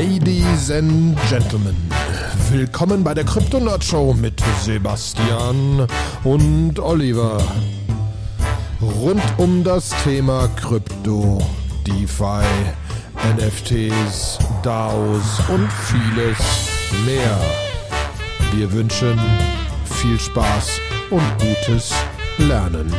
Ladies and Gentlemen, willkommen bei der Kryptonaut Show mit Sebastian und Oliver. Rund um das Thema Krypto, DeFi, NFTs, DAOs und vieles mehr. Wir wünschen viel Spaß und gutes Lernen.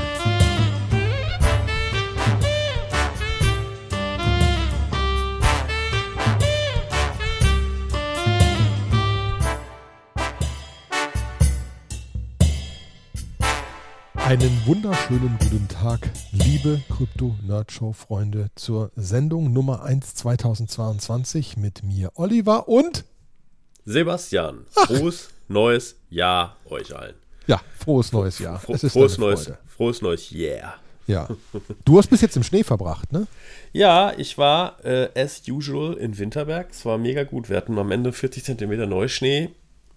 Einen wunderschönen guten Tag, liebe Krypto-Nerd-Show-Freunde, zur Sendung Nummer 1 2022 mit mir, Oliver und Sebastian. Frohes neues Jahr euch allen. Ja, frohes neues Jahr. Fro frohes, neues, frohes neues Yeah. Ja. Du hast bis jetzt im Schnee verbracht, ne? Ja, ich war äh, as usual in Winterberg. Es war mega gut. Wir hatten am Ende 40 Zentimeter Neuschnee.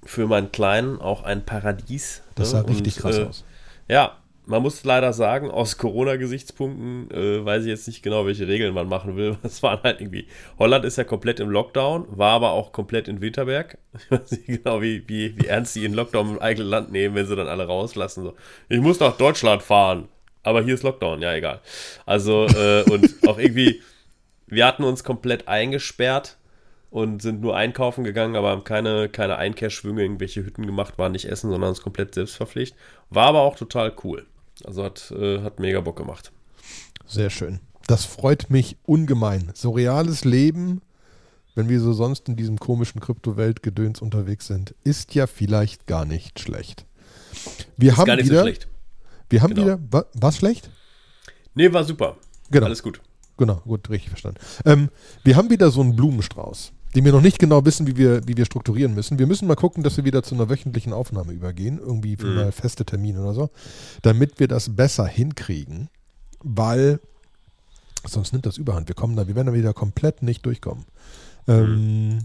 Für meinen Kleinen auch ein Paradies. Das sah ne? richtig krass äh, aus. Ja, man muss leider sagen, aus Corona-Gesichtspunkten äh, weiß ich jetzt nicht genau, welche Regeln man machen will. Es waren halt irgendwie, Holland ist ja komplett im Lockdown, war aber auch komplett in Winterberg. Ich weiß nicht genau, wie, wie, wie ernst sie in Lockdown im eigenen Land nehmen, wenn sie dann alle rauslassen. So, ich muss nach Deutschland fahren, aber hier ist Lockdown, ja, egal. Also, äh, und auch irgendwie, wir hatten uns komplett eingesperrt und sind nur einkaufen gegangen, aber haben keine, keine Einkehrschwünge, irgendwelche Hütten gemacht, waren nicht essen, sondern uns komplett selbstverpflichtet. War aber auch total cool. Also hat, äh, hat mega Bock gemacht. Sehr schön. Das freut mich ungemein. So reales Leben, wenn wir so sonst in diesem komischen Kryptowelt-Gedöns unterwegs sind, ist ja vielleicht gar nicht schlecht. Wir ist haben gar nicht wieder, so schlecht. Wir haben genau. wieder, wa, was schlecht? Nee, war super. Genau. Alles gut. Genau, gut, richtig verstanden. Ähm, wir haben wieder so einen Blumenstrauß die wir noch nicht genau wissen, wie wir, wie wir strukturieren müssen. Wir müssen mal gucken, dass wir wieder zu einer wöchentlichen Aufnahme übergehen, irgendwie für mhm. mal feste Termine oder so, damit wir das besser hinkriegen, weil sonst nimmt das überhand. Wir kommen da, wir werden da wieder komplett nicht durchkommen. Ähm, mhm.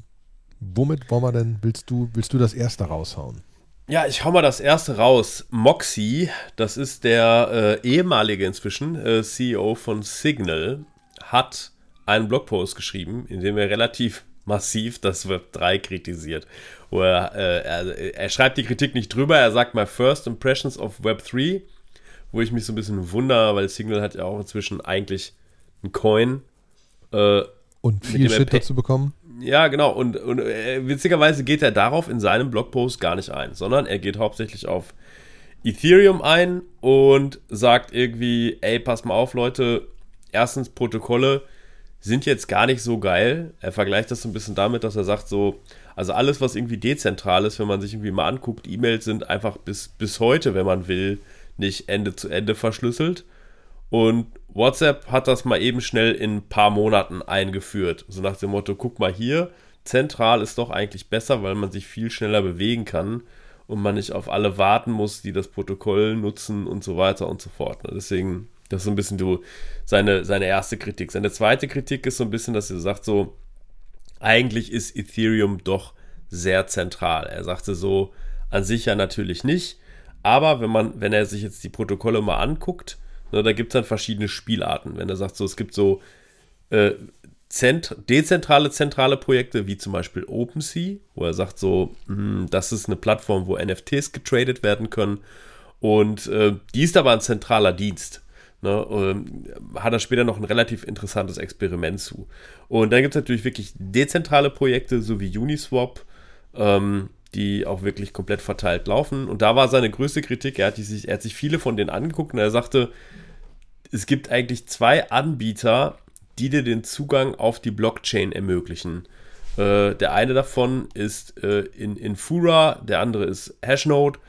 Womit wollen wir denn, willst du, willst du das erste raushauen? Ja, ich hau mal das erste raus. Moxie, das ist der äh, ehemalige inzwischen äh, CEO von Signal, hat einen Blogpost geschrieben, in dem er relativ massiv das Web 3 kritisiert. Wo er, äh, er, er, schreibt die Kritik nicht drüber, er sagt mal First Impressions of Web 3, wo ich mich so ein bisschen wundere, weil Signal hat ja auch inzwischen eigentlich einen Coin. Äh, und viel Shit dazu bekommen. Ja, genau. Und, und äh, witzigerweise geht er darauf in seinem Blogpost gar nicht ein, sondern er geht hauptsächlich auf Ethereum ein und sagt irgendwie, ey, pass mal auf, Leute, erstens Protokolle, sind jetzt gar nicht so geil. Er vergleicht das so ein bisschen damit, dass er sagt, so, also alles, was irgendwie dezentral ist, wenn man sich irgendwie mal anguckt, E-Mails sind einfach bis, bis heute, wenn man will, nicht Ende zu Ende verschlüsselt. Und WhatsApp hat das mal eben schnell in ein paar Monaten eingeführt. So nach dem Motto, guck mal hier, zentral ist doch eigentlich besser, weil man sich viel schneller bewegen kann und man nicht auf alle warten muss, die das Protokoll nutzen und so weiter und so fort. Deswegen das ist so ein bisschen du, seine, seine erste Kritik. Seine zweite Kritik ist so ein bisschen, dass er sagt, so, eigentlich ist Ethereum doch sehr zentral. Er sagte so, an sich ja natürlich nicht, aber wenn man, wenn er sich jetzt die Protokolle mal anguckt, ne, da gibt es dann verschiedene Spielarten. Wenn er sagt, so, es gibt so äh, zent dezentrale, zentrale Projekte, wie zum Beispiel OpenSea, wo er sagt, so, mh, hm, das ist eine Plattform, wo NFTs getradet werden können. Und äh, die ist aber ein zentraler Dienst. Ne, ähm, hat er später noch ein relativ interessantes Experiment zu. Und dann gibt es natürlich wirklich dezentrale Projekte, so wie Uniswap, ähm, die auch wirklich komplett verteilt laufen. Und da war seine größte Kritik, er hat, sich, er hat sich viele von denen angeguckt und er sagte, es gibt eigentlich zwei Anbieter, die dir den Zugang auf die Blockchain ermöglichen. Äh, der eine davon ist äh, in Infura, der andere ist Hashnode.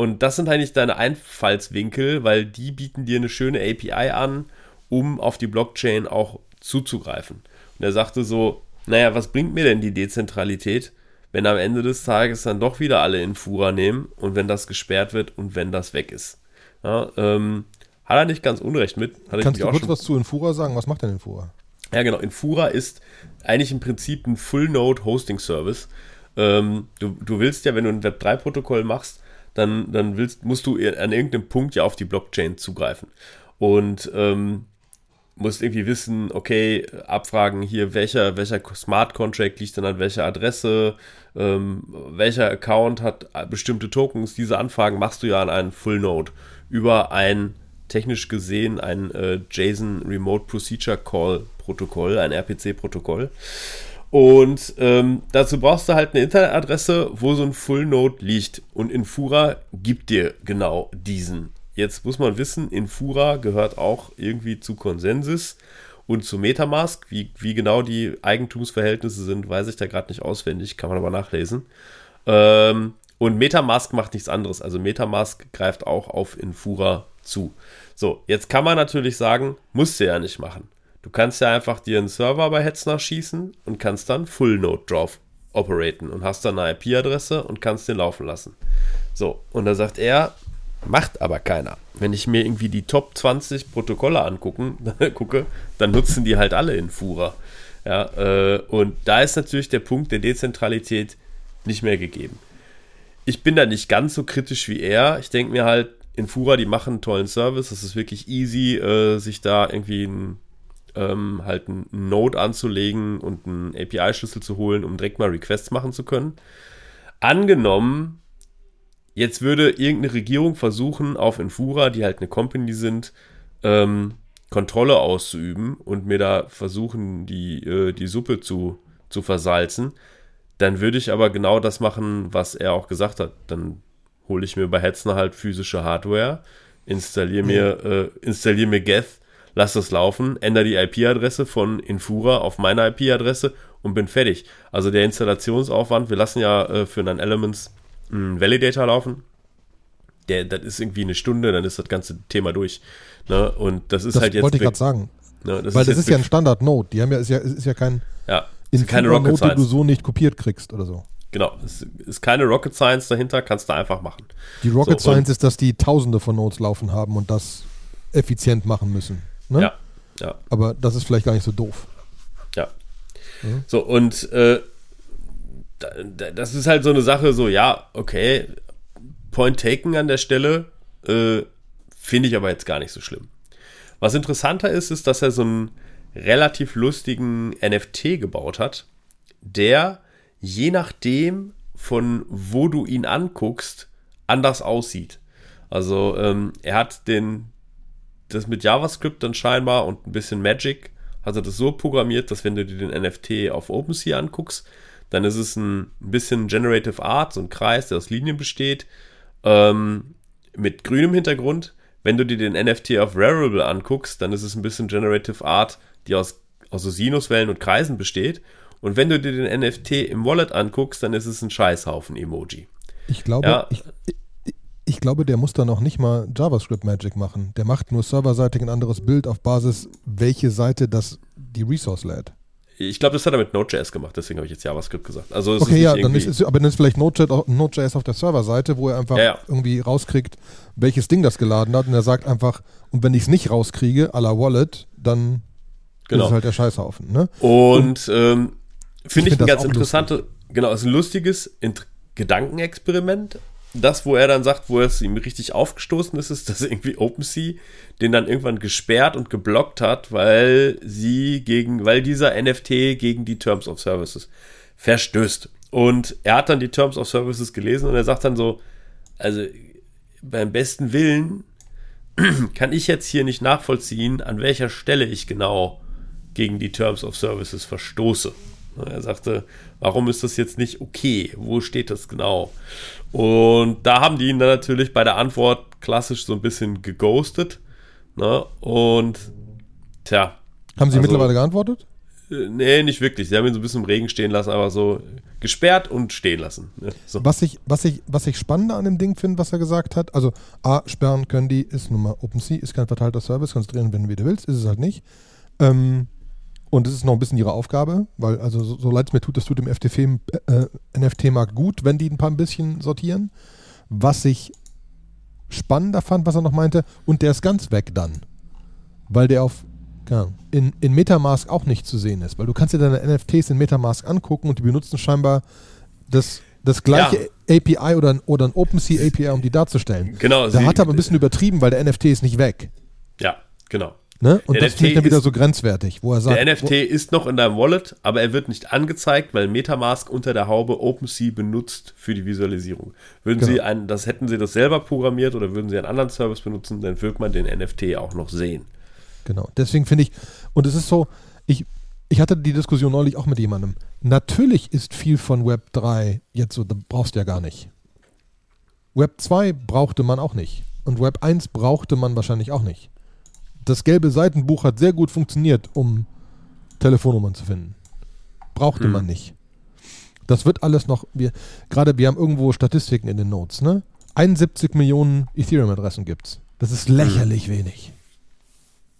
Und das sind eigentlich deine Einfallswinkel, weil die bieten dir eine schöne API an, um auf die Blockchain auch zuzugreifen. Und er sagte so, naja, was bringt mir denn die Dezentralität, wenn am Ende des Tages dann doch wieder alle in Fura nehmen und wenn das gesperrt wird und wenn das weg ist. Ja, ähm, hat er nicht ganz unrecht mit. Kannst du kurz was zu Infura sagen? Was macht denn Infura? Ja, genau. Infura ist eigentlich im Prinzip ein Full-Node-Hosting-Service. Ähm, du, du willst ja, wenn du ein Web3-Protokoll machst, dann, dann willst, musst du an irgendeinem Punkt ja auf die Blockchain zugreifen. Und ähm, musst irgendwie wissen, okay, abfragen hier, welcher, welcher Smart Contract liegt dann an welcher Adresse, ähm, welcher Account hat bestimmte Tokens. Diese Anfragen machst du ja an einen Full Node über ein technisch gesehen ein äh, JSON Remote Procedure Call Protokoll, ein RPC-Protokoll. Und ähm, dazu brauchst du halt eine Internetadresse, wo so ein Full Node liegt. Und Infura gibt dir genau diesen Jetzt muss man wissen, Infura gehört auch irgendwie zu Consensus und zu Metamask. Wie, wie genau die Eigentumsverhältnisse sind, weiß ich da gerade nicht auswendig, kann man aber nachlesen. Ähm, und Metamask macht nichts anderes. Also Metamask greift auch auf Infura zu. So, jetzt kann man natürlich sagen, musst du ja nicht machen. Du kannst ja einfach dir einen Server bei Hetzner schießen und kannst dann Full Node drauf operaten und hast dann eine IP-Adresse und kannst den laufen lassen. So, und da sagt er, Macht aber keiner. Wenn ich mir irgendwie die Top 20 Protokolle angucken, gucke, dann nutzen die halt alle Infura. Ja, äh, und da ist natürlich der Punkt der Dezentralität nicht mehr gegeben. Ich bin da nicht ganz so kritisch wie er. Ich denke mir halt, Infura, die machen einen tollen Service. Es ist wirklich easy, äh, sich da irgendwie ein, ähm, halt einen Node anzulegen und einen API-Schlüssel zu holen, um direkt mal Requests machen zu können. Angenommen, Jetzt würde irgendeine Regierung versuchen, auf Infura, die halt eine Company sind, ähm, Kontrolle auszuüben und mir da versuchen, die, äh, die Suppe zu, zu versalzen. Dann würde ich aber genau das machen, was er auch gesagt hat. Dann hole ich mir bei Hetzner halt physische Hardware, installiere mir, äh, installiere mir Geth, lass das laufen, ändere die IP-Adresse von Infura auf meine IP-Adresse und bin fertig. Also der Installationsaufwand, wir lassen ja äh, für einen Elements einen Validator laufen. Der, das ist irgendwie eine Stunde, dann ist das ganze Thema durch. Ne? Und das ist das halt jetzt. wollte ich gerade sagen. Ne, das Weil ist das ist ja ein Standard-Node. Die haben ja, ist ja, ist ja kein. Ja, ist keine Rocket Science. die du so nicht kopiert kriegst oder so. Genau, es ist keine Rocket Science dahinter, kannst du einfach machen. Die Rocket so, Science ist, dass die Tausende von Nodes laufen haben und das effizient machen müssen. Ne? Ja, ja. Aber das ist vielleicht gar nicht so doof. Ja. Mhm. So, und äh, das ist halt so eine Sache, so, ja, okay, Point taken an der Stelle, äh, finde ich aber jetzt gar nicht so schlimm. Was interessanter ist, ist, dass er so einen relativ lustigen NFT gebaut hat, der je nachdem, von wo du ihn anguckst, anders aussieht. Also ähm, er hat den, das mit JavaScript dann scheinbar und ein bisschen Magic, hat er das so programmiert, dass wenn du dir den NFT auf OpenSea anguckst, dann ist es ein bisschen Generative Art, so ein Kreis, der aus Linien besteht, ähm, mit grünem Hintergrund. Wenn du dir den NFT auf Rarible anguckst, dann ist es ein bisschen Generative Art, die aus, aus so Sinuswellen und Kreisen besteht. Und wenn du dir den NFT im Wallet anguckst, dann ist es ein Scheißhaufen-Emoji. Ich glaube, ja. ich, ich glaube, der muss da noch nicht mal JavaScript Magic machen. Der macht nur serverseitig ein anderes Bild auf Basis, welche Seite das die Resource lädt. Ich glaube, das hat er mit Node.js gemacht, deswegen habe ich jetzt JavaScript gesagt. Also okay, ja, dann ist es, aber dann ist vielleicht Node.js auf der Serverseite, wo er einfach ja, ja. irgendwie rauskriegt, welches Ding das geladen hat und er sagt einfach, und wenn ich es nicht rauskriege, à la Wallet, dann genau. ist es halt der Scheißhaufen. Ne? Und, und ähm, finde ich, find ein ganz interessantes, genau, ist ein lustiges Gedankenexperiment, das, wo er dann sagt, wo es ihm richtig aufgestoßen ist, ist, dass irgendwie OpenSea den dann irgendwann gesperrt und geblockt hat, weil sie gegen, weil dieser NFT gegen die Terms of Services verstößt. Und er hat dann die Terms of Services gelesen und er sagt dann so, also beim besten Willen kann ich jetzt hier nicht nachvollziehen, an welcher Stelle ich genau gegen die Terms of Services verstoße. Er sagte, warum ist das jetzt nicht okay? Wo steht das genau? Und da haben die ihn dann natürlich bei der Antwort klassisch so ein bisschen geghostet. Ne? Und tja. Haben sie also, mittlerweile geantwortet? Äh, nee, nicht wirklich. Sie haben ihn so ein bisschen im Regen stehen lassen, aber so gesperrt und stehen lassen. Ne? So. Was, ich, was, ich, was ich spannender an dem Ding finde, was er gesagt hat, also A, sperren können die, ist nun mal OpenSea, ist kein verteilter Service, kannst drehen, wenn du wieder willst, ist es halt nicht. Ähm, und es ist noch ein bisschen ihre Aufgabe, weil, also so, so leid es mir tut, das tut dem äh, NFT-Markt gut, wenn die ein paar ein bisschen sortieren. Was ich spannender fand, was er noch meinte, und der ist ganz weg dann. Weil der auf ja, in, in Metamask auch nicht zu sehen ist. Weil du kannst dir deine NFTs in Metamask angucken und die benutzen scheinbar das, das gleiche ja. API oder ein, oder ein OpenSea API, um die darzustellen. Genau. Da hat er aber ein bisschen übertrieben, weil der NFT ist nicht weg. Ja, genau. Ne? Und Der das NFT finde ich dann wieder so grenzwertig, wo er sagt, Der NFT ist noch in deinem Wallet, aber er wird nicht angezeigt, weil Metamask unter der Haube OpenSea benutzt für die Visualisierung. Würden Sie Genau. ein, das hätten Sie das selber programmiert oder würden Sie einen anderen Service benutzen, dann wird man den NFT auch noch sehen. Genau. Deswegen finde ich, und es ist so, ich, ich hatte die Diskussion neulich auch mit jemandem. Natürlich ist viel von Web 3 jetzt so, da brauchst du ja gar nicht. Web 2 brauchte man auch nicht. Und Web 1 brauchte man wahrscheinlich auch nicht. Das gelbe Seitenbuch hat sehr gut funktioniert, um Telefonnummern zu finden. Brauchte Hm. man nicht. Das wird alles noch, wir, gerade wir haben irgendwo Statistiken in den Notes, ne? 71 Millionen Ethereum-Adressen gibt's. Das ist lächerlich wenig.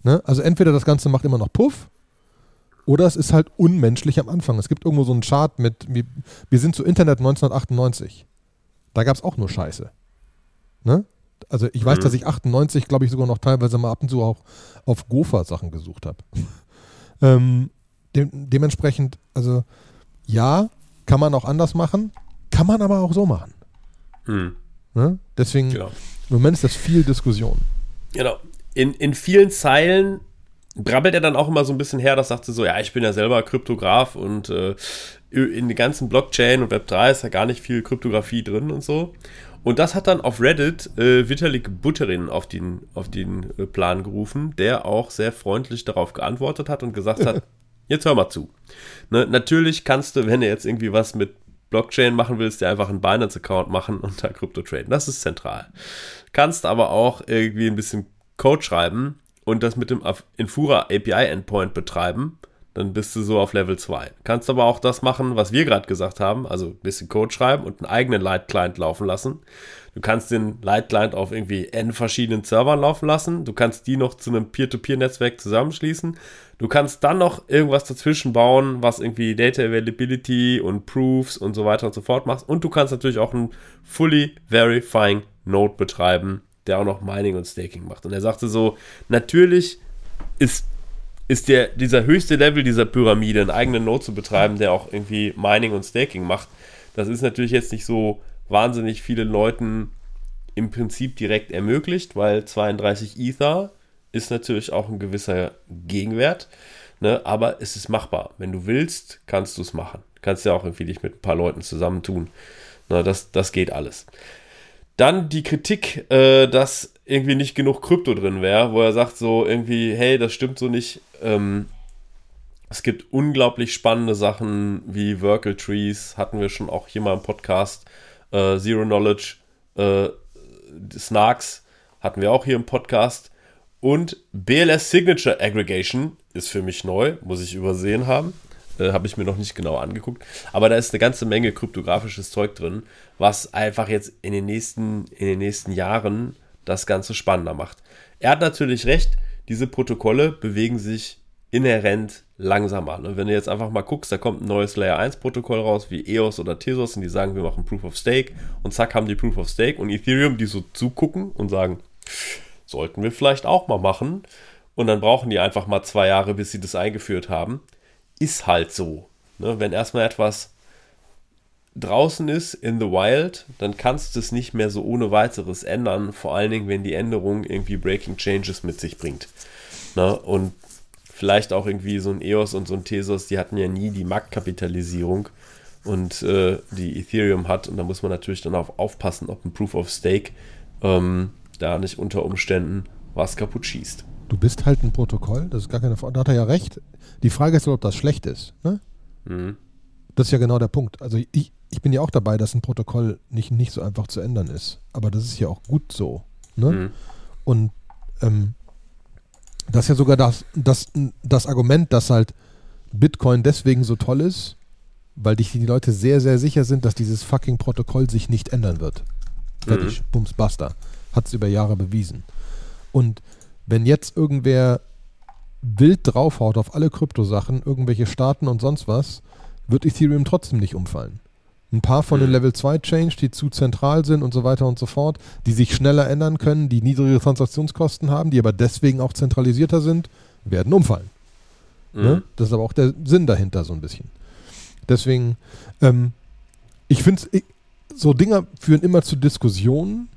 Ne? Also entweder das Ganze macht immer noch Puff oder es ist halt unmenschlich am Anfang. Es gibt irgendwo so einen Chart mit, wir, wir sind zu Internet 1998. Da gab es auch nur Scheiße. Ne? Also ich weiß, Mhm. dass ich 98, glaube ich, sogar noch teilweise mal ab und zu auch auf Gopher-Sachen gesucht habe. ähm, de dementsprechend, also ja, kann man auch anders machen, kann man aber auch so machen. Hm. Ne? Deswegen, Genau. im Moment ist das viel Diskussion. Genau. In, in vielen Zeilen brabbelt er dann auch immer so ein bisschen her, das sagte so, ja, ich bin ja selber Kryptograf und äh, in den ganzen Blockchain und Web3 ist ja gar nicht viel Kryptographie drin und so. Und das hat dann auf Reddit äh, Vitalik Buterin auf den, auf den äh, Plan gerufen, der auch sehr freundlich darauf geantwortet hat und gesagt hat, jetzt hör mal zu. Ne, natürlich kannst du, wenn du jetzt irgendwie was mit Blockchain machen willst, dir einfach einen Binance-Account machen und da Krypto traden. Das ist zentral. Kannst aber auch irgendwie ein bisschen Code schreiben und das mit dem Infura API Endpoint betreiben, dann bist du so auf Level 2. Kannst aber auch das machen, was wir gerade gesagt haben, also ein bisschen Code schreiben und einen eigenen Light Client laufen lassen. Du kannst den Light Client auf irgendwie n verschiedenen Servern laufen lassen. Du kannst die noch zu einem Peer-to-Peer-Netzwerk zusammenschließen. Du kannst dann noch irgendwas dazwischen bauen, was irgendwie Data Availability und Proofs und so weiter und so fort macht. Und du kannst natürlich auch einen Fully Verifying Node betreiben, der auch noch Mining und Staking macht. Und er sagte so, natürlich ist, ist der, dieser höchste Level dieser Pyramide, einen eigenen Node zu betreiben, der auch irgendwie Mining und Staking macht. Das ist natürlich jetzt nicht so wahnsinnig vielen Leuten im Prinzip direkt ermöglicht, weil 32 Ether ist natürlich auch ein gewisser Gegenwert, ne? aber es ist machbar. Wenn du willst, kannst du es machen. Kannst ja auch irgendwie dich mit ein paar Leuten zusammentun. Na, das, das geht alles. Dann die Kritik, äh, dass irgendwie nicht genug Krypto drin wäre, wo er sagt so irgendwie, hey, das stimmt so nicht. Ähm, es gibt unglaublich spannende Sachen wie Workel Trees, hatten wir schon auch hier mal im Podcast. Äh, Zero Knowledge, äh, Snarks hatten wir auch hier im Podcast. Und BLS Signature Aggregation ist für mich neu, muss ich übersehen haben. Äh, Habe ich mir noch nicht genau angeguckt. Aber da ist eine ganze Menge kryptografisches Zeug drin, was einfach jetzt in den nächsten, in den nächsten Jahren das Ganze spannender macht. Er hat natürlich recht, diese Protokolle bewegen sich inhärent langsamer. Ne? Wenn du jetzt einfach mal guckst, da kommt ein neues Layer 1 Protokoll raus, wie EOS oder Tezos, und die sagen, wir machen Proof of Stake, und zack, haben die Proof of Stake und Ethereum, die so zugucken und sagen, sollten wir vielleicht auch mal machen. Und dann brauchen die einfach mal zwei Jahre, bis sie das eingeführt haben. Ist halt so. Ne? Wenn erstmal etwas draußen ist, in the wild, dann kannst du es nicht mehr so ohne weiteres ändern. Vor allen Dingen, wenn die Änderung irgendwie Breaking Changes mit sich bringt. Ne? Und vielleicht auch irgendwie so ein EOS und so ein Tesos, die hatten ja nie die Marktkapitalisierung und äh, die Ethereum hat. Und da muss man natürlich dann auch aufpassen, ob ein Proof of Stake ähm, da nicht unter Umständen was kaputt schießt. Du bist halt ein Protokoll, das ist gar keine Frage. Da hat er ja recht. Die Frage ist, ob das schlecht ist. Ne? Mhm. Das ist ja genau der Punkt. Also ich, ich bin ja auch dabei, dass ein Protokoll nicht, nicht so einfach zu ändern ist. Aber das ist ja auch gut so. Ne? Mhm. Und ähm, das ist ja sogar das, das, das Argument, dass halt Bitcoin deswegen so toll ist, weil die, die Leute sehr, sehr sicher sind, dass dieses fucking Protokoll sich nicht ändern wird. Fertig, bums, basta. Hat es über Jahre bewiesen. Und wenn jetzt irgendwer wild draufhaut auf alle Kryptosachen, irgendwelche Staaten und sonst was, wird Ethereum trotzdem nicht umfallen. Ein paar von den Mhm. Level 2 Change, die zu zentral sind und so weiter und so fort, die sich schneller ändern können, die niedrige Transaktionskosten haben, die aber deswegen auch zentralisierter sind, werden umfallen. Ne? Mhm. Das ist aber auch der Sinn dahinter so ein bisschen. Deswegen, ähm, ich finde, so Dinger führen immer zu Diskussionen.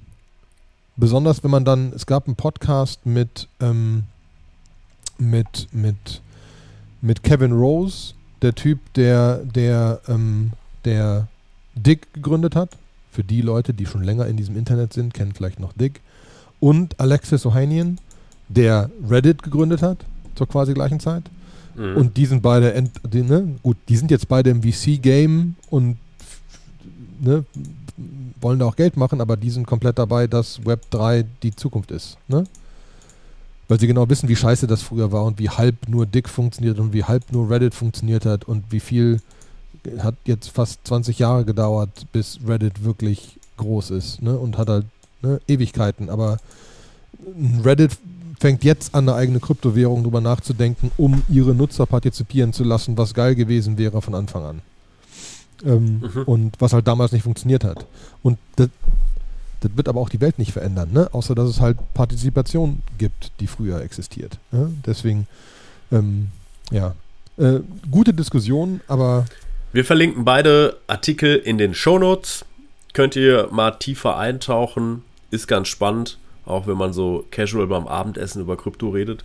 Besonders wenn man dann, es gab einen Podcast mit, ähm, mit, mit, mit Kevin Rose, der Typ, der, der, ähm, der Dick gegründet hat. Für die Leute, die schon länger in diesem Internet sind, kennen vielleicht noch Dick. Und Alexis Ohanian, der Reddit gegründet hat, zur quasi gleichen Zeit. Mhm. Und die sind beide, ent, die, ne, gut, die sind jetzt beide im VC-Game und ne, wollen da auch Geld machen, aber die sind komplett dabei, dass Web 3 die Zukunft ist. Ne? Weil sie genau wissen, wie scheiße das früher war und wie halb nur Dick funktioniert und wie halb nur Reddit funktioniert hat und wie viel hat jetzt fast 20 Jahre gedauert, bis Reddit wirklich groß ist ne? und hat halt ne, Ewigkeiten. Aber Reddit fängt jetzt an, eine eigene Kryptowährung drüber nachzudenken, um ihre Nutzer partizipieren zu lassen, was geil gewesen wäre von Anfang an. Ähm, mhm. Und was halt damals nicht funktioniert hat. Und das, das wird aber auch die Welt nicht verändern, ne? außer dass es halt Partizipation gibt, die früher existiert. Ne? Deswegen, ähm, ja, äh, gute Diskussion, aber. Wir verlinken beide Artikel in den Shownotes. Könnt ihr mal tiefer eintauchen. Ist ganz spannend, auch wenn man so casual beim Abendessen über Krypto redet.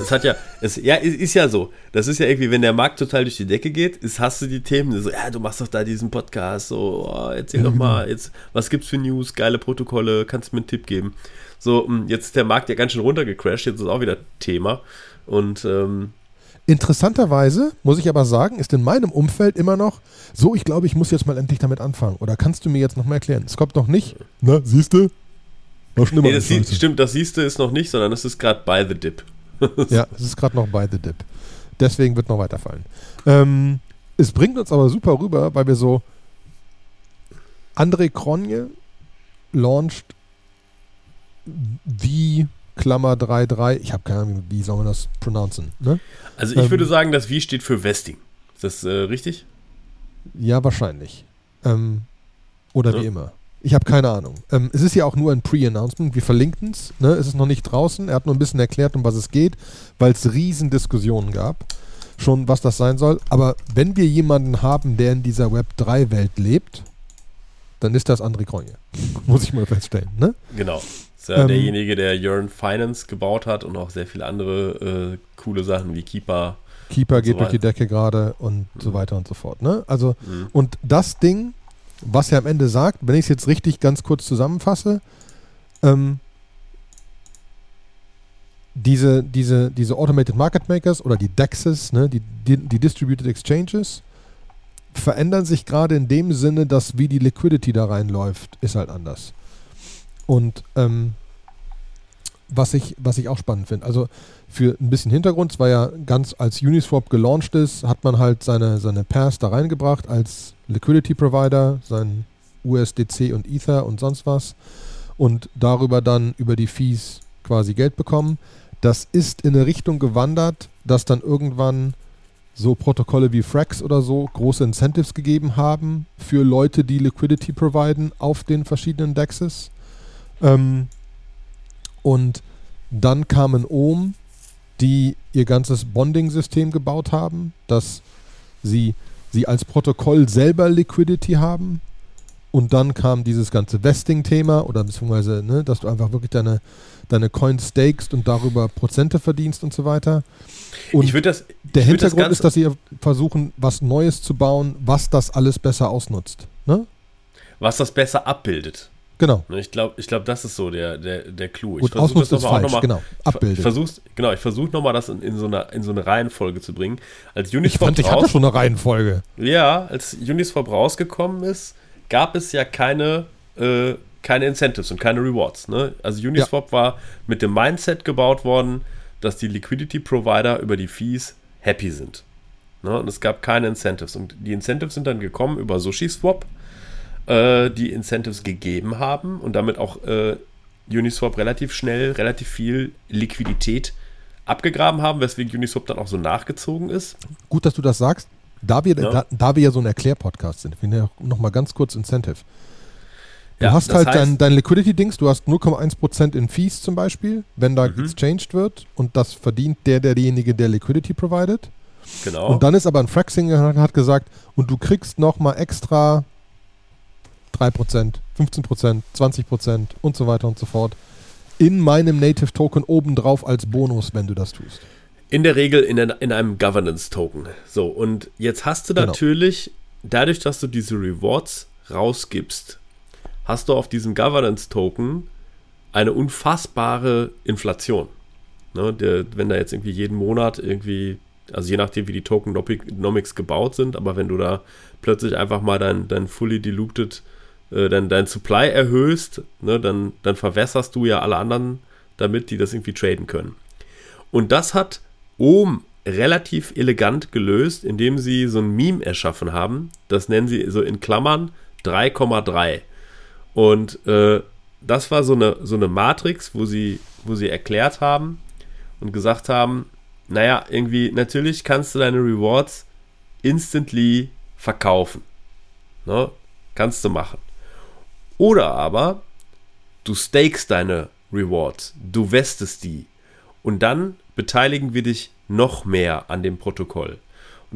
Es hat ja, es, ja, ist ja so. Das ist ja irgendwie, wenn der Markt total durch die Decke geht, ist, hast du die Themen, so, ja, du machst doch da diesen Podcast, so, oh, erzähl doch mal, jetzt, was gibt's für News, geile Protokolle, kannst du mir einen Tipp geben? So, hm, jetzt ist der Markt ja ganz schön runtergecrashed, jetzt ist auch wieder Thema. Und, ähm, Interessanterweise, muss ich aber sagen, ist in meinem Umfeld immer noch so, ich glaube, ich muss jetzt mal endlich damit anfangen. Oder kannst du mir jetzt noch mal erklären? Es kommt noch nicht. Na, siehst du? Nee, das sieht, stimmt, das siehst du ist noch nicht, sondern es ist gerade by the dip. ja, es ist gerade noch bei The Dip. Deswegen wird noch weiterfallen. Ähm, es bringt uns aber super rüber, weil wir so André Kronje launcht wie Klammer 3.3. Ich habe keine Ahnung, wie soll man das pronouncen. Ne? Also ich ähm, würde sagen, das Wie steht für Vesting. Ist das äh, richtig? Ja, wahrscheinlich. Ähm, oder ja. wie immer. Ich habe keine Ahnung. Ähm, es ist ja auch nur ein Pre-Announcement. Wir verlinken es. Ne? Es ist noch nicht draußen. Er hat nur ein bisschen erklärt, um was es geht, weil es riesen Diskussionen gab. Schon, was das sein soll. Aber wenn wir jemanden haben, der in dieser Web3-Welt lebt, dann ist das André Kronje. Muss ich mal feststellen. Ne? Genau. Ist ja ähm, derjenige, der Yearn Finance gebaut hat und auch sehr viele andere äh, coole Sachen wie Keeper. Keeper geht so durch die Decke gerade und mhm. so weiter und so fort. Ne? Also, mhm. und das Ding was er am Ende sagt, wenn ich es jetzt richtig ganz kurz zusammenfasse, ähm, diese, diese, diese Automated Market Makers oder die DEXs, ne, die, die, die Distributed Exchanges, verändern sich gerade in dem Sinne, dass wie die Liquidity da reinläuft, ist halt anders. Und ähm, was, ich, was ich auch spannend finde, also für ein bisschen Hintergrund, es war ja ganz als Uniswap gelauncht ist, hat man halt seine, seine Pairs da reingebracht als Liquidity Provider, sein USDC und Ether und sonst was und darüber dann über die Fees quasi Geld bekommen. Das ist in eine Richtung gewandert, dass dann irgendwann so Protokolle wie Frax oder so große Incentives gegeben haben für Leute, die Liquidity providen auf den verschiedenen DEXs. Ähm, und dann kamen Ohm, die ihr ganzes Bonding-System gebaut haben, dass sie sie als Protokoll selber Liquidity haben. Und dann kam dieses ganze Vesting-Thema oder beziehungsweise, ne, dass du einfach wirklich deine, deine Coins stakest und darüber Prozente verdienst und so weiter. Und ich das, der Hintergrund das ist, dass sie versuchen, was Neues zu bauen, was das alles besser ausnutzt. Ne? Was das besser abbildet. Genau. Ne, ich glaube, ich glaub, das ist so der, der, der Clou. Ich versuche das nochmal nochmal. Genau, abbilden. Versuch's, genau, ich versuche nochmal das in, in, so eine, in so eine Reihenfolge zu bringen. Als Uniswap ich fand, ich hatte schon eine Reihenfolge. Ja, als Uniswap rausgekommen ist, gab es ja keine, äh, keine Incentives und keine Rewards. Ne? Also Uniswap ja. war mit dem Mindset gebaut worden, dass die Liquidity-Provider über die Fees happy sind. Ne? Und es gab keine Incentives. Und die Incentives sind dann gekommen über SushiSwap äh, die Incentives gegeben haben und damit auch äh, Uniswap relativ schnell, relativ viel Liquidität abgegraben haben, weswegen Uniswap dann auch so nachgezogen ist. Gut, dass du das sagst. Da wir ja, da, da wir ja so ein Erklärpodcast sind, wir ja noch mal ganz kurz Incentive. Du ja, hast halt dein, dein Liquidity-Dings, du hast 0,1% in Fees zum Beispiel, wenn da mhm. exchanged wird und das verdient der, derjenige, der Liquidity provided. Genau. Und dann ist aber ein Fraxing hat gesagt, und du kriegst noch mal extra 3%, 15%, 20% und so weiter und so fort in meinem Native Token obendrauf als Bonus, wenn du das tust. In der Regel in, in einem Governance-Token. So, und jetzt hast du genau. natürlich, dadurch, dass du diese Rewards rausgibst, hast du auf diesem Governance-Token eine unfassbare Inflation. Ne, der, wenn da jetzt irgendwie jeden Monat irgendwie, also je nachdem, wie die Tokenomics gebaut sind, aber wenn du da plötzlich einfach mal dein, dein fully diluted, äh, dein, dein Supply erhöhst, ne, dann, dann verwässerst du ja alle anderen damit, die das irgendwie traden können. Und das hat Ohm relativ elegant gelöst, indem sie so ein Meme erschaffen haben. Das nennen sie so in Klammern 3,3. Und äh, das war so eine, so eine Matrix, wo sie, wo sie erklärt haben und gesagt haben, naja, irgendwie, natürlich kannst du deine Rewards instantly verkaufen. Ne? Kannst du machen. Oder aber du stakest deine Rewards, du westest die und dann beteiligen wir dich noch mehr an dem Protokoll.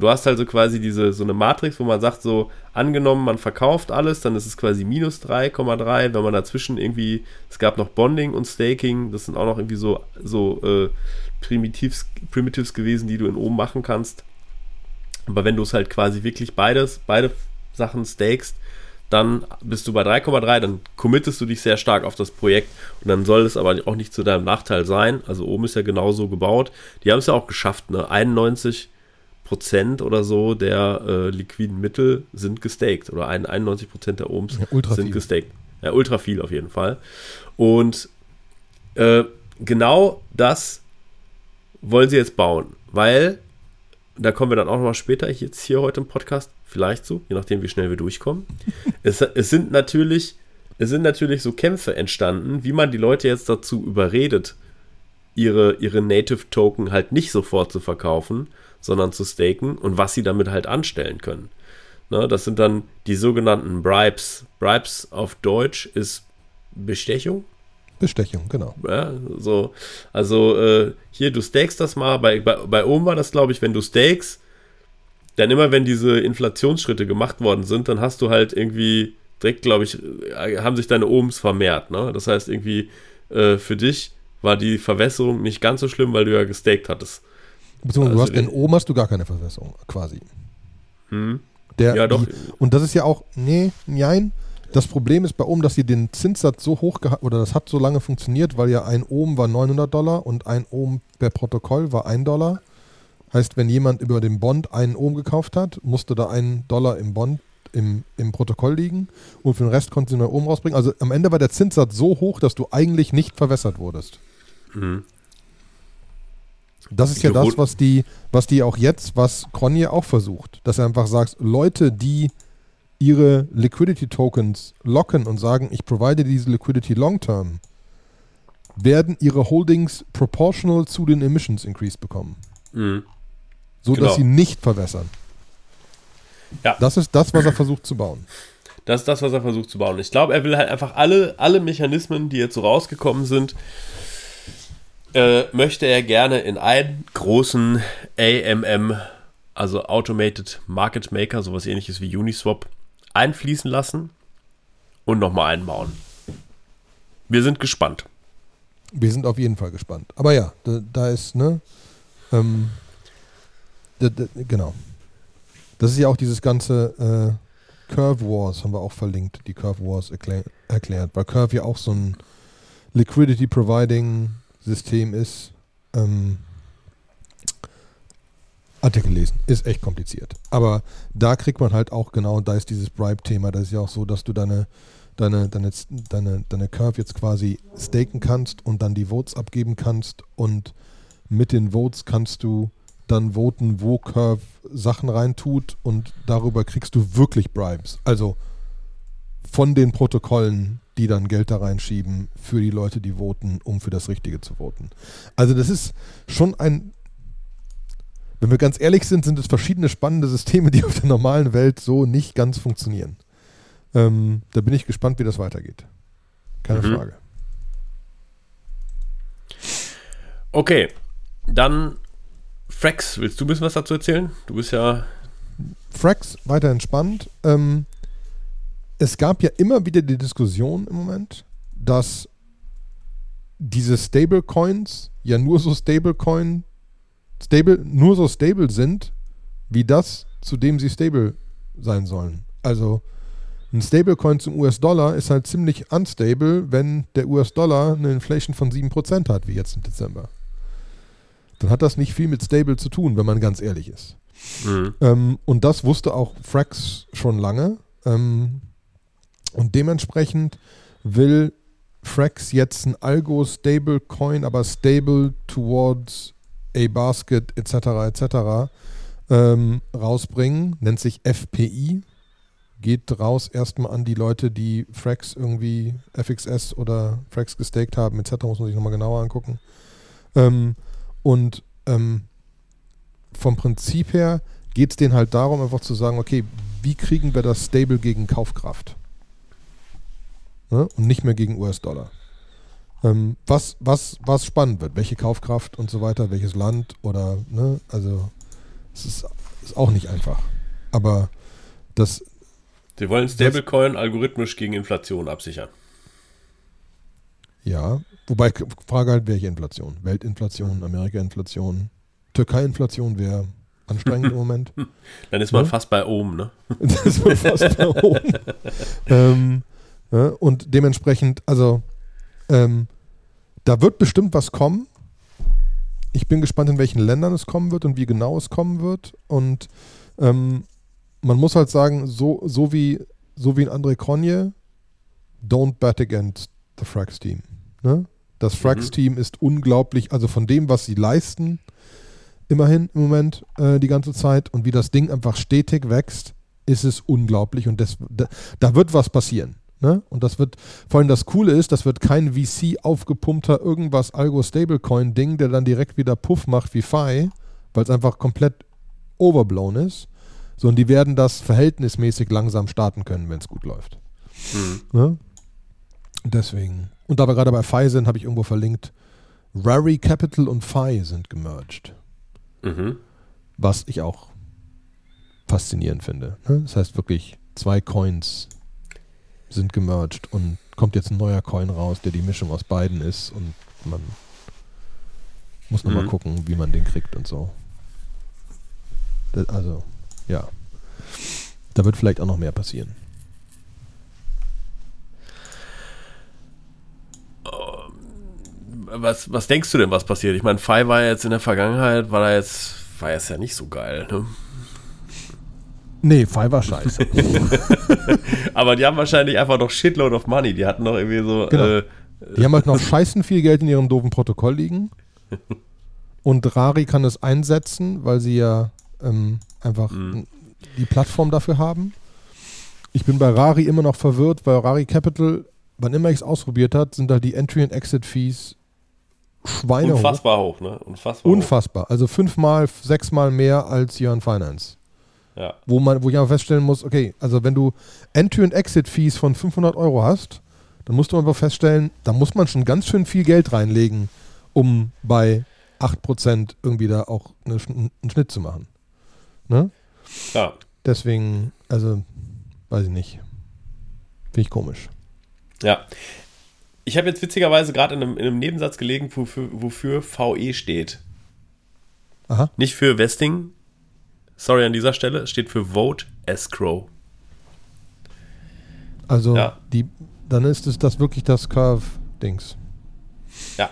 Und du hast also quasi diese so eine Matrix, wo man sagt, so angenommen, man verkauft alles, dann ist es quasi minus 3,3. Wenn man dazwischen irgendwie, es gab noch Bonding und Staking, das sind auch noch irgendwie so, so äh, Primitives, Primitives gewesen, die du in oben machen kannst. Aber wenn du es halt quasi wirklich beides, beide Sachen stakest, dann bist du bei 3,3, dann committest du dich sehr stark auf das Projekt und dann soll es aber auch nicht zu deinem Nachteil sein. Also oben ist ja genauso gebaut. Die haben es ja auch geschafft, ne? 91 Prozent oder so der äh, liquiden Mittel sind gestaked oder 91 Prozent der Ohms ja, sind viel. gestaked. Ja, ultra viel auf jeden Fall. Und äh, genau das wollen sie jetzt bauen, weil da kommen wir dann auch noch mal später jetzt hier heute im Podcast vielleicht zu, je nachdem, wie schnell wir durchkommen. es, es, sind natürlich, es sind natürlich so Kämpfe entstanden, wie man die Leute jetzt dazu überredet, ihre, ihre Native Token halt nicht sofort zu verkaufen, sondern zu staken und was sie damit halt anstellen können. Ne, das sind dann die sogenannten Bribes. Bribes auf Deutsch ist Bestechung. Bestechung, genau. Ja, so, also äh, hier, du stakest das mal. Bei, bei, bei oben war das, glaube ich, wenn du stakes, dann immer, wenn diese Inflationsschritte gemacht worden sind, dann hast du halt irgendwie direkt, glaube ich, äh, haben sich deine Ohms vermehrt. Ne? Das heißt, irgendwie äh, für dich war die Verwässerung nicht ganz so schlimm, weil du ja gestaked hattest. Beziehungsweise also, du hast in Ohm hast du gar keine Verwässerung, quasi. Hm. Der, ja, doch. Die, und das ist ja auch, nee, nein, das Problem ist bei Ohm, dass sie den Zinssatz so hoch gehabt, oder das hat so lange funktioniert, weil ja ein Ohm war 900 Dollar und ein Ohm per Protokoll war 1 Dollar. Heißt, wenn jemand über den Bond einen Ohm gekauft hat, musste da ein Dollar im Bond im, im Protokoll liegen und für den Rest konnte sie nur Ohm rausbringen. Also am Ende war der Zinssatz so hoch, dass du eigentlich nicht verwässert wurdest. Mhm. Das ist ja das, was die, was die auch jetzt, was Cronje auch versucht. Dass er einfach sagt, Leute, die ihre Liquidity Tokens locken und sagen, ich provide diese Liquidity long term, werden ihre Holdings proportional zu den Emissions Increase bekommen. Mhm. So genau. dass sie nicht verwässern. Ja. Das ist das, was er versucht zu bauen. Das ist das, was er versucht zu bauen. Ich glaube, er will halt einfach alle, alle Mechanismen, die jetzt so rausgekommen sind, äh, möchte er gerne in einen großen AMM, also Automated Market Maker, sowas ähnliches wie Uniswap, einfließen lassen und nochmal einbauen. Wir sind gespannt. Wir sind auf jeden Fall gespannt. Aber ja, da, da ist, ne? Ähm, da, da, genau. Das ist ja auch dieses ganze äh, Curve Wars, haben wir auch verlinkt, die Curve Wars erklär, erklärt, weil Curve ja auch so ein Liquidity Providing System ist. Ähm, Artikel lesen. Ist echt kompliziert. Aber da kriegt man halt auch genau, da ist dieses Bribe-Thema. Da ist ja auch so, dass du deine, deine, deine, deine, deine Curve jetzt quasi staken kannst und dann die Votes abgeben kannst. Und mit den Votes kannst du dann voten, wo Curve Sachen reintut und darüber kriegst du wirklich Bribes. Also von den Protokollen, die dann Geld da reinschieben für die Leute, die voten, um für das Richtige zu voten. Also das ist schon ein wenn wir ganz ehrlich sind, sind es verschiedene spannende Systeme, die auf der normalen Welt so nicht ganz funktionieren. Ähm, da bin ich gespannt, wie das weitergeht. Keine mhm. Frage. Okay, dann Frax, willst du ein bisschen was dazu erzählen? Du bist ja. Frax, weiter entspannt. Ähm, es gab ja immer wieder die Diskussion im Moment, dass diese Stablecoins ja nur so Stablecoin stable, nur so stable sind, wie das, zu dem sie stable sein sollen. Also ein Stablecoin zum US-Dollar ist halt ziemlich unstable, wenn der US-Dollar eine Inflation von 7% hat, wie jetzt im Dezember. Dann hat das nicht viel mit stable zu tun, wenn man ganz ehrlich ist. Mhm. Ähm, und das wusste auch Frax schon lange. Ähm, und dementsprechend will Frax jetzt ein Algo Stablecoin, aber stable towards a basket etc. etc. Ähm, rausbringen, nennt sich FPI, geht raus erstmal an die Leute, die Frax irgendwie FXS oder Frax gestaked haben, etc. Muss man sich nochmal genauer angucken. Ähm, und ähm, vom Prinzip her geht es denen halt darum, einfach zu sagen, okay, wie kriegen wir das stable gegen Kaufkraft? Ne? Und nicht mehr gegen US-Dollar. Ähm, was, was, was spannend wird, welche Kaufkraft und so weiter, welches Land oder, ne, also es ist, ist auch nicht einfach. Aber das, Sie wollen Stablecoin algorithmisch gegen Inflation absichern. Ja, wobei Frage halt, welche Inflation? Weltinflation, Amerika-Inflation, Türkei-Inflation wäre anstrengend im Moment. Dann ist man ja? fast bei oben, ne? Dann ist man fast bei oben. ähm, und dementsprechend, also ähm, da wird bestimmt was kommen. Ich bin gespannt, in welchen Ländern es kommen wird und wie genau es kommen wird. Und ähm, man muss halt sagen, so, so wie so wie ein André Kronje, don't bet against the Frax Team. Ne? Das Frax mhm. Team ist unglaublich, also von dem, was sie leisten, immerhin im Moment äh, die ganze Zeit und wie das Ding einfach stetig wächst, ist es unglaublich und das, da, da wird was passieren. Ne? Und das wird, vor allem das Coole ist, das wird kein VC aufgepumpter irgendwas Algo Stablecoin Ding, der dann direkt wieder Puff macht wie Fi, weil es einfach komplett overblown ist, sondern die werden das verhältnismäßig langsam starten können, wenn es gut läuft. Mhm. Ne? Deswegen. Und da wir gerade bei Fi sind, habe ich irgendwo verlinkt, Rary Capital und Fi sind gemerged. Mhm. Was ich auch faszinierend finde. Ne? Das heißt wirklich, zwei Coins sind gemerged und kommt jetzt ein neuer Coin raus, der die Mischung aus beiden ist und man muss nochmal mhm. gucken, wie man den kriegt und so. Das, also, ja. Da wird vielleicht auch noch mehr passieren. Was, was denkst du denn, was passiert? Ich meine, Fi war jetzt in der Vergangenheit, war er jetzt, war jetzt ja nicht so geil, ne? Nee, Fi war scheiße. Aber die haben wahrscheinlich einfach noch Shitload of Money. Die hatten noch irgendwie so. Genau. Äh, die haben halt noch scheißen viel Geld in ihrem doofen Protokoll liegen. Und Rari kann es einsetzen, weil sie ja ähm, einfach mhm die Plattform dafür haben. Ich bin bei Rari immer noch verwirrt, weil Rari Capital, wann immer ich es ausprobiert hat, sind da die Entry- und Exit-Fees Schweine Unfassbar hoch, hoch ne? Unfassbar. Unfassbar. Hoch. Also fünfmal, sechsmal mehr als Yearn Finance. Ja. Wo, man, wo ich aber feststellen muss, okay, also wenn du Entry- und Exit-Fees von 500 Euro hast, dann musst du einfach feststellen, da muss man schon ganz schön viel Geld reinlegen, um bei 8% irgendwie da auch eine, einen Schnitt zu machen. Ne? Ja. Deswegen, also, weiß ich nicht. Finde ich komisch. Ja. Ich habe jetzt witzigerweise gerade in, in, einem Nebensatz gelegen, wofür, wofür VE steht. Aha. Nicht für Vesting. Sorry an dieser Stelle. Steht für Vote Escrow. Also, ja. die, dann ist es das wirklich das Curve-Dings. Ja.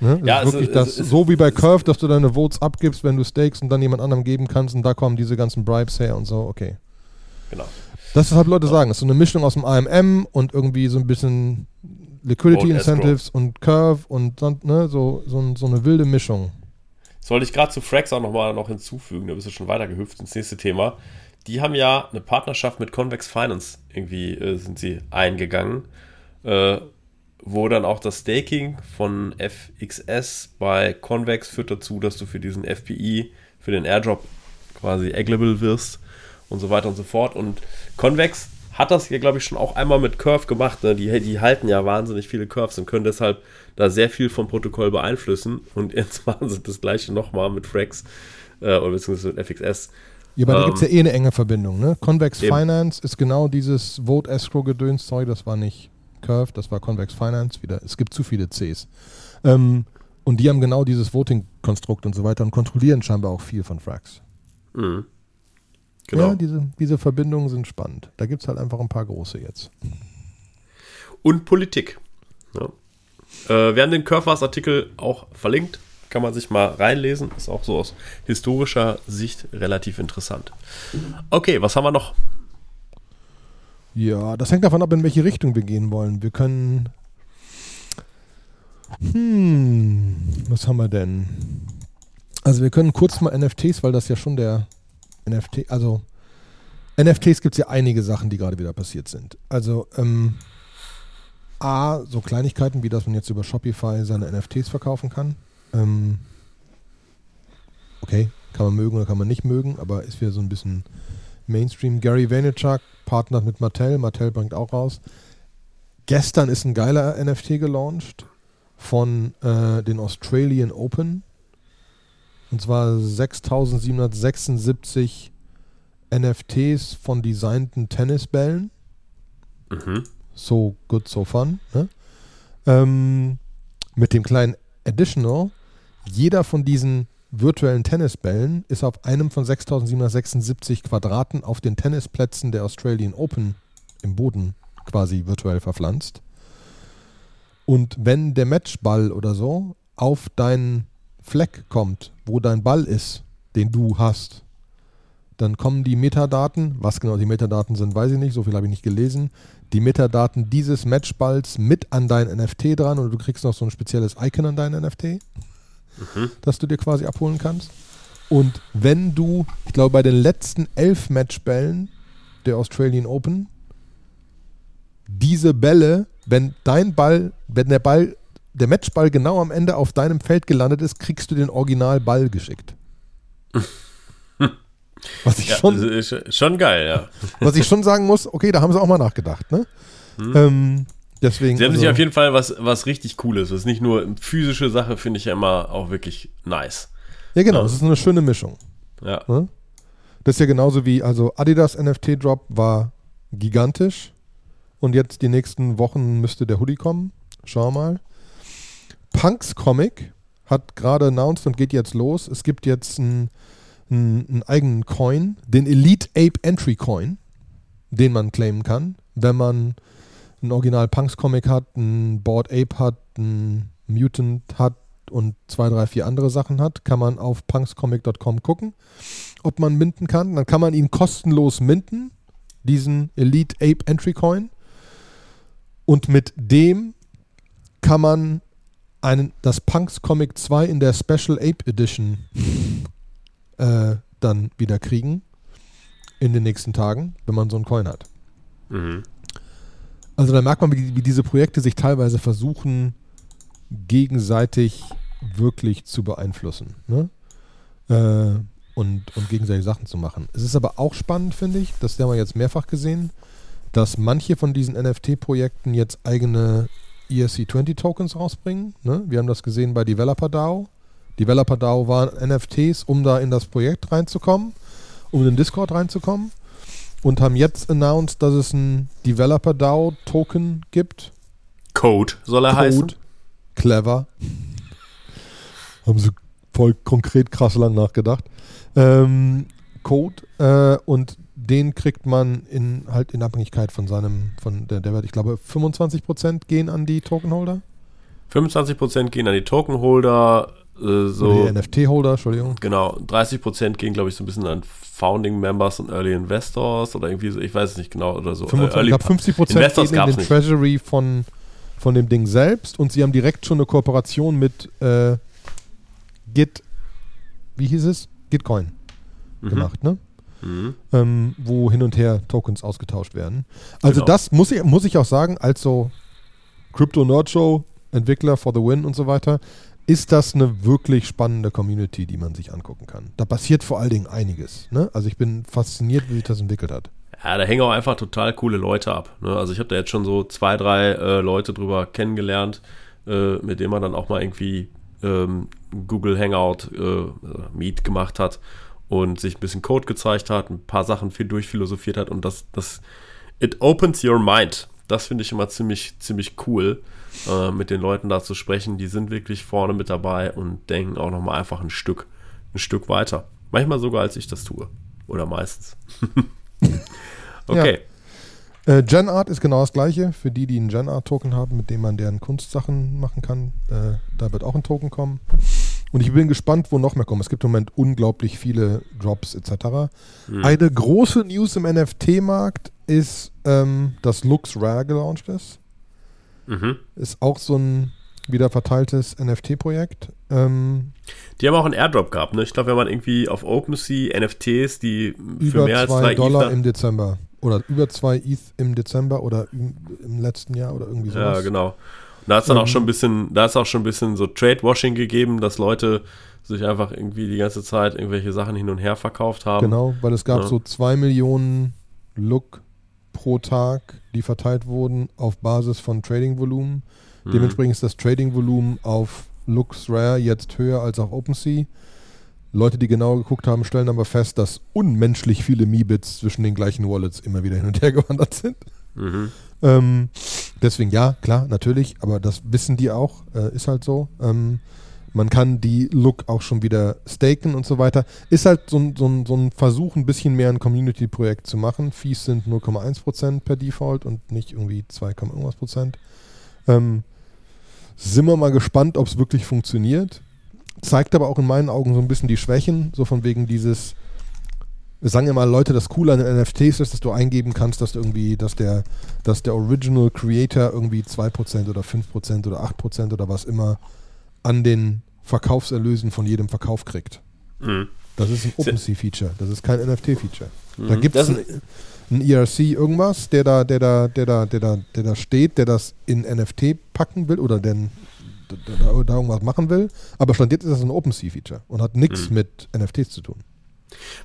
Ne? Ja, ist wirklich das, ist, so wie bei Curve, dass du deine Votes abgibst, wenn du stakes und dann jemand anderem geben kannst und da kommen diese ganzen Bribes her und so, okay. Genau. Das ist halt Leute sagen, das ist so eine Mischung aus dem AMM und irgendwie so ein bisschen Liquidity Incentives und Curve und ne, so, so, so eine wilde Mischung. Das wollte ich gerade zu Frax auch nochmal noch hinzufügen, da bist du schon weiter gehüpft ins nächste Thema. Die haben ja eine Partnerschaft mit Convex Finance irgendwie äh, sind sie eingegangen. Äh, wo dann auch das Staking von FXS bei Convex führt dazu, dass du für diesen FPI, für den Airdrop quasi agglable wirst und so weiter und so fort. Und Convex hat das ja, glaube ich, schon auch einmal mit Curve gemacht. Ne? Die, die halten ja wahnsinnig viele Curves und können deshalb da sehr viel vom Protokoll beeinflussen. Und jetzt machen sie das gleiche nochmal mit Frax äh, oder beziehungsweise mit FXS. Ja, aber ähm, da gibt es ja eh eine enge Verbindung. Ne? Convex eben. Finance ist genau dieses Vote Escrow Gedöns. Sorry, das war nicht Curve, das war Convex Finance wieder. Es gibt zu viele Cs. Ähm, Und die haben genau dieses Voting-Konstrukt und so weiter und kontrollieren scheinbar auch viel von Frax. Mhm. Genau. Ja, diese, diese Verbindungen sind spannend. Da gibt es halt einfach ein paar große jetzt. Und Politik. Ja. Äh, wir haben den Curvers-Artikel auch verlinkt. Kann man sich mal reinlesen. Ist auch so aus historischer Sicht relativ interessant. Okay, was haben wir noch? Ja, das hängt davon ab, in welche Richtung wir gehen wollen. Wir können. Hm, was haben wir denn? Also wir können kurz mal NFTs, weil das ja schon der NFT, also NFTs gibt es ja einige Sachen, die gerade wieder passiert sind. Also ähm, A, so Kleinigkeiten, wie dass man jetzt über Shopify seine NFTs verkaufen kann. Ähm, okay, kann man mögen oder kann man nicht mögen, aber ist wieder so ein bisschen Mainstream. Gary Vaynerchuk partnert mit Mattel, Mattel bringt auch raus. Gestern ist ein geiler NFT gelauncht von äh, den Australian Open. Und zwar 6776 NFTs von designten Tennisbällen. Mhm so good, so fun. Ne? Ähm, mit dem kleinen Additional, jeder von diesen virtuellen Tennisbällen ist auf einem von 6776 Quadraten auf den Tennisplätzen der Australian Open im Boden quasi virtuell verpflanzt. Und wenn der Matchball oder so auf deinen Fleck kommt, wo dein Ball ist, den du hast, dann kommen die Metadaten, was genau die Metadaten sind, weiß ich nicht, so viel habe ich nicht gelesen, die Metadaten dieses Matchballs mit an dein NFT dran und du kriegst noch so ein spezielles Icon an dein NFT, mhm. das du dir quasi abholen kannst. Und wenn du, ich glaube, bei den letzten elf Matchbällen der Australian Open, diese Bälle, wenn dein Ball, wenn der Ball, der Matchball genau am Ende auf deinem Feld gelandet ist, kriegst du den Originalball geschickt. Was ich ja, schon, schon geil, ja. Was ich schon sagen muss, okay, da haben sie auch mal nachgedacht, ne? Hm. Ähm, deswegen. Sie haben also, sich auf jeden Fall was, was richtig Cooles. Das ist nicht nur physische Sache, finde ich ja immer auch wirklich nice. Ja, genau, es ja. ist eine schöne Mischung. Ja. Ne? Das ist ja genauso wie, also Adidas NFT Drop war gigantisch und jetzt die nächsten Wochen müsste der Hoodie kommen. Schau mal. Punks Comic hat gerade announced und geht jetzt los. Es gibt jetzt ein einen, einen eigenen Coin, den Elite Ape Entry Coin, den man claimen kann, wenn man ein Original Punks Comic hat, ein Board Ape hat, ein Mutant hat und zwei, drei, vier andere Sachen hat, kann man auf punkscomic.com gucken, ob man minten kann. Dann kann man ihn kostenlos minten, diesen Elite Ape Entry Coin. Und mit dem kann man einen, das Punks Comic 2 in der Special Ape Edition äh, dann wieder kriegen in den nächsten Tagen, wenn man so einen Coin hat. Mhm. Also da merkt man, wie, wie, diese Projekte sich teilweise versuchen, gegenseitig wirklich zu beeinflussen ne? äh, und, und gegenseitig Sachen zu machen. Es ist aber auch spannend, finde ich, das haben wir jetzt mehrfach gesehen, dass manche von diesen NFT-Projekten jetzt eigene ERC20-Tokens rausbringen. Ne? Wir haben das gesehen bei Developer DAO. Developer DAO waren NFTs, um da in das Projekt reinzukommen, um in den Discord reinzukommen. Und haben jetzt announced, dass es ein Developer DAO Token gibt. Code soll er Code. heißen. Clever. haben sie voll konkret krass lang nachgedacht. Ähm, Code äh, und den kriegt man in halt in Abhängigkeit von seinem, von der, der Wert, ich glaube 25% gehen an die Tokenholder. 25% gehen an die Tokenholder, äh, so, die NFT-Holder, Entschuldigung. Genau, 30% gehen, glaube ich, so ein bisschen an Founding Members und Early Investors oder irgendwie so, ich weiß es nicht genau oder so. 25, Early, ich glaube, 50% Investors gehen in den nicht. Treasury von, von dem Ding selbst und sie haben direkt schon eine Kooperation mit äh, Git, wie hieß es? Gitcoin mhm. gemacht, ne? Mhm. Ähm, wo hin und her Tokens ausgetauscht werden. Also genau. das muss ich, muss ich auch sagen, als so Crypto Nerd Show, Entwickler for the Win und so weiter, ist das eine wirklich spannende Community, die man sich angucken kann. Da passiert vor allen Dingen einiges. Ne? Also ich bin fasziniert, wie sich das entwickelt hat. Ja, da hängen auch einfach total coole Leute ab. Ne? Also ich habe da jetzt schon so zwei, drei äh, Leute drüber kennengelernt, äh, mit denen man dann auch mal irgendwie ähm, Google Hangout äh, Meet gemacht hat und sich ein bisschen Code gezeigt hat, ein paar Sachen viel durchphilosophiert hat und das, das it opens your mind. Das finde ich immer ziemlich, ziemlich cool, äh, mit den Leuten da zu sprechen. Die sind wirklich vorne mit dabei und denken auch nochmal einfach ein Stück, ein Stück weiter. Manchmal sogar, als ich das tue. Oder meistens. okay. Ja. Äh, GenArt ist genau das gleiche. Für die, die einen GenArt-Token haben, mit dem man deren Kunstsachen machen kann, äh, da wird auch ein Token kommen. Und ich bin gespannt, wo noch mehr kommen. Es gibt im Moment unglaublich viele Drops etc. Mhm. Eine große News im NFT-Markt ist, ähm, dass Lux Rare gelauncht ist. Mhm. Ist auch so ein wieder verteiltes NFT-Projekt. Ähm, die haben auch einen Airdrop gehabt, ne? Ich glaube, wenn man irgendwie auf OpenSea NFTs, die für mehr als zwei Dollar Ether im Dezember oder über zwei ETH im Dezember oder im, im letzten Jahr oder irgendwie sowas. Ja, genau. Da ist dann auch schon ein bisschen, da ist auch schon ein bisschen so Trade-Washing gegeben, dass Leute sich einfach irgendwie die ganze Zeit irgendwelche Sachen hin und her verkauft haben. Genau, weil es gab ja. so zwei Millionen Look pro Tag, die verteilt wurden auf Basis von Trading-Volumen. Mhm. Dementsprechend ist das Trading-Volumen auf Lux Rare jetzt höher als auf OpenSea. Leute, die genau geguckt haben, stellen aber fest, dass unmenschlich viele Mi-Bits zwischen den gleichen Wallets immer wieder hin und her gewandert sind. Mhm. Ähm, deswegen ja, klar, natürlich, aber das wissen die auch, äh, ist halt so. Ähm, man kann die Look auch schon wieder staken und so weiter. Ist halt so, so, so ein Versuch, ein bisschen mehr ein Community-Projekt zu machen. Fees sind 0,1% per Default und nicht irgendwie 2, irgendwas Prozent. Ähm, sind wir mal gespannt, ob es wirklich funktioniert. Zeigt aber auch in meinen Augen so ein bisschen die Schwächen, so von wegen dieses, wir sagen ja mal, Leute, das Coole an den NFTs ist, dass du eingeben kannst, dass irgendwie, dass der, dass der Original Creator irgendwie 2% oder 5% oder 8% oder was immer an den Verkaufserlösen von jedem Verkauf kriegt. Mhm. Das ist ein OpenSea-Feature, das ist kein NFT-Feature. Mhm. Da gibt es ein, ein ERC irgendwas, der da, der da, der da, der da, der da steht, der das in NFT packen will oder den, da, da irgendwas machen will. Aber stand jetzt ist das ein OpenSea-Feature und hat nichts mhm. mit NFTs zu tun.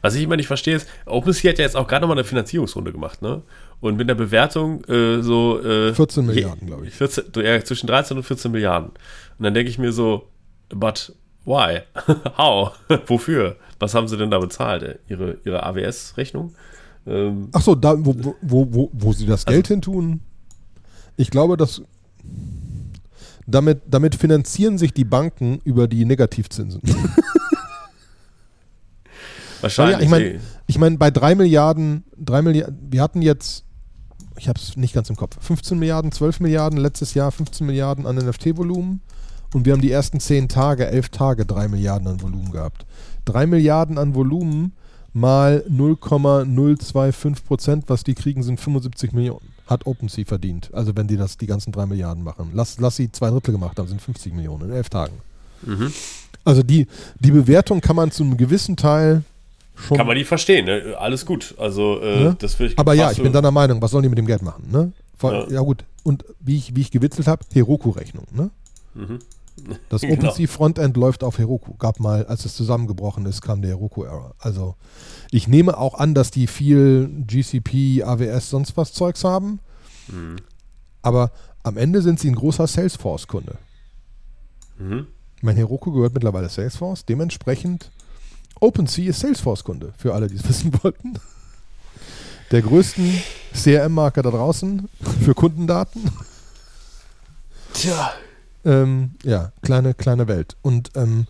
Was ich immer nicht verstehe, ist, OpenSea hat ja jetzt auch gerade nochmal eine Finanzierungsrunde gemacht, ne? Und mit der Bewertung äh, so. Äh, 14 Milliarden, glaube ich. 14, ja, zwischen 13 und 14 Milliarden. Und dann denke ich mir so, but why? How? Wofür? Was haben sie denn da bezahlt? Äh, ihre, ihre AWS-Rechnung? Ähm, Ach so, da, wo, wo, wo, wo sie das also, Geld hin tun? Ich glaube, dass damit, damit finanzieren sich die Banken über die Negativzinsen. Wahrscheinlich. Ja, ich meine, ich mein, bei drei Milliarden, drei Milliarden, wir hatten jetzt, ich habe es nicht ganz im Kopf, 15 Milliarden, 12 Milliarden, letztes Jahr 15 Milliarden an NFT-Volumen und wir haben die ersten 10 Tage, 11 Tage 3 Milliarden an Volumen gehabt. 3 Milliarden an Volumen mal 0,025 Prozent, was die kriegen, sind 75 Millionen. Hat OpenSea verdient. Also wenn die das die ganzen 3 Milliarden machen. Lass, lass sie zwei Drittel gemacht haben, sind 50 Millionen in 11 Tagen. Mhm. Also die, die Bewertung kann man zu einem gewissen Teil schon. Kann man die verstehen, ne? alles gut. Also äh, ne? das ich Aber ja, ich bin deiner Meinung, was sollen die mit dem Geld machen? Ne? Vor, ja. ja. gut, und wie ich, wie ich gewitzelt habe, Heroku-Rechnung. Ne? Mhm. Das genau. OpenSea Frontend läuft auf Heroku. Gab mal, als es zusammengebrochen ist, kam der Heroku-Error. Also ich nehme auch an, dass die viel GCP, AWS, sonst was Zeugs haben. Mhm. Aber am Ende sind sie ein großer Salesforce-Kunde. Mhm. Mein Heroku gehört mittlerweile Salesforce. Dementsprechend OpenSea ist Salesforce-Kunde, für alle, die es wissen wollten. Der größten CRM-Marke da draußen für Kundendaten. Tja. Ähm, ja, kleine, kleine Welt. Und ähm,